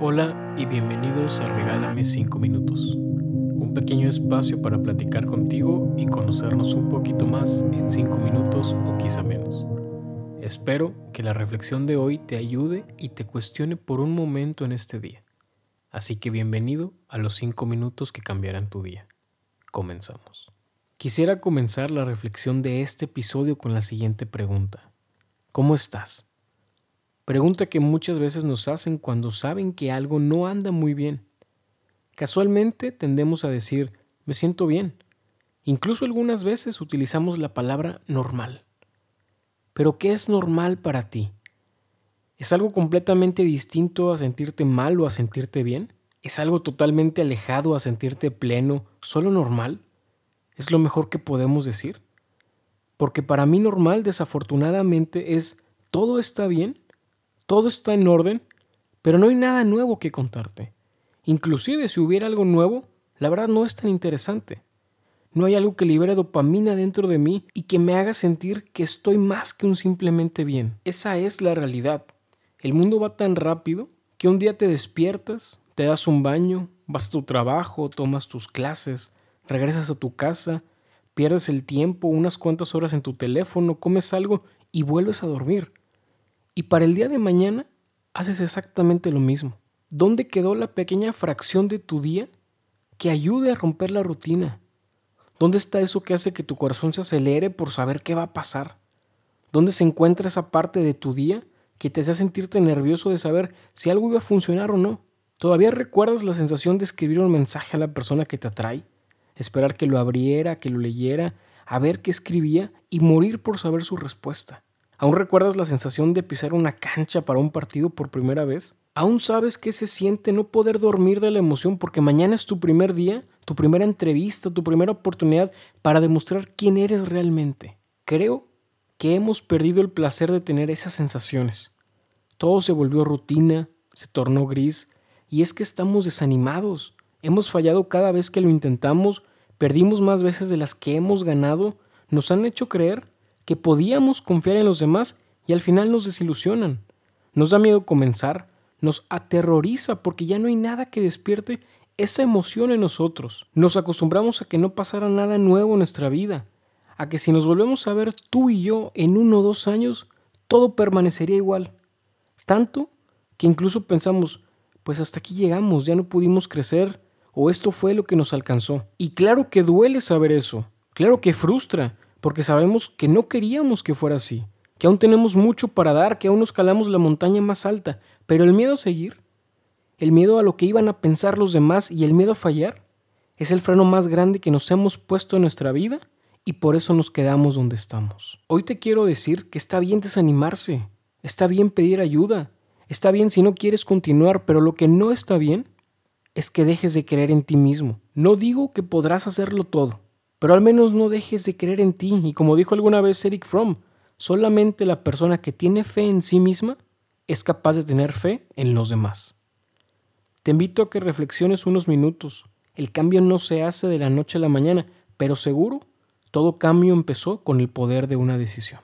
Hola y bienvenidos a Regálame 5 minutos, un pequeño espacio para platicar contigo y conocernos un poquito más en 5 minutos o quizá menos. Espero que la reflexión de hoy te ayude y te cuestione por un momento en este día. Así que bienvenido a los 5 minutos que cambiarán tu día. Comenzamos. Quisiera comenzar la reflexión de este episodio con la siguiente pregunta. ¿Cómo estás? Pregunta que muchas veces nos hacen cuando saben que algo no anda muy bien. Casualmente tendemos a decir, me siento bien. Incluso algunas veces utilizamos la palabra normal. Pero ¿qué es normal para ti? ¿Es algo completamente distinto a sentirte mal o a sentirte bien? ¿Es algo totalmente alejado a sentirte pleno, solo normal? ¿Es lo mejor que podemos decir? Porque para mí normal desafortunadamente es todo está bien todo está en orden, pero no hay nada nuevo que contarte. Inclusive si hubiera algo nuevo, la verdad no es tan interesante. No hay algo que libere dopamina dentro de mí y que me haga sentir que estoy más que un simplemente bien. Esa es la realidad. El mundo va tan rápido que un día te despiertas, te das un baño, vas a tu trabajo, tomas tus clases, regresas a tu casa, pierdes el tiempo, unas cuantas horas en tu teléfono, comes algo y vuelves a dormir. Y para el día de mañana haces exactamente lo mismo. ¿Dónde quedó la pequeña fracción de tu día que ayude a romper la rutina? ¿Dónde está eso que hace que tu corazón se acelere por saber qué va a pasar? ¿Dónde se encuentra esa parte de tu día que te hace sentirte nervioso de saber si algo iba a funcionar o no? ¿Todavía recuerdas la sensación de escribir un mensaje a la persona que te atrae? Esperar que lo abriera, que lo leyera, a ver qué escribía y morir por saber su respuesta. ¿Aún recuerdas la sensación de pisar una cancha para un partido por primera vez? ¿Aún sabes qué se siente no poder dormir de la emoción porque mañana es tu primer día, tu primera entrevista, tu primera oportunidad para demostrar quién eres realmente? Creo que hemos perdido el placer de tener esas sensaciones. Todo se volvió rutina, se tornó gris, y es que estamos desanimados. Hemos fallado cada vez que lo intentamos, perdimos más veces de las que hemos ganado, nos han hecho creer que podíamos confiar en los demás y al final nos desilusionan. Nos da miedo comenzar, nos aterroriza porque ya no hay nada que despierte esa emoción en nosotros. Nos acostumbramos a que no pasara nada nuevo en nuestra vida, a que si nos volvemos a ver tú y yo en uno o dos años, todo permanecería igual. Tanto que incluso pensamos, pues hasta aquí llegamos, ya no pudimos crecer, o esto fue lo que nos alcanzó. Y claro que duele saber eso, claro que frustra, porque sabemos que no queríamos que fuera así, que aún tenemos mucho para dar, que aún nos calamos la montaña más alta, pero el miedo a seguir, el miedo a lo que iban a pensar los demás y el miedo a fallar, es el freno más grande que nos hemos puesto en nuestra vida y por eso nos quedamos donde estamos. Hoy te quiero decir que está bien desanimarse, está bien pedir ayuda, está bien si no quieres continuar, pero lo que no está bien es que dejes de creer en ti mismo. No digo que podrás hacerlo todo, pero al menos no dejes de creer en ti. Y como dijo alguna vez Eric Fromm, solamente la persona que tiene fe en sí misma es capaz de tener fe en los demás. Te invito a que reflexiones unos minutos. El cambio no se hace de la noche a la mañana, pero seguro todo cambio empezó con el poder de una decisión.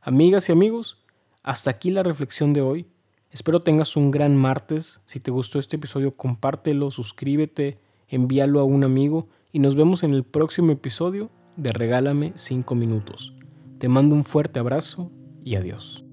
Amigas y amigos, hasta aquí la reflexión de hoy. Espero tengas un gran martes. Si te gustó este episodio, compártelo, suscríbete, envíalo a un amigo y nos vemos en el próximo episodio de Regálame 5 minutos. Te mando un fuerte abrazo y adiós.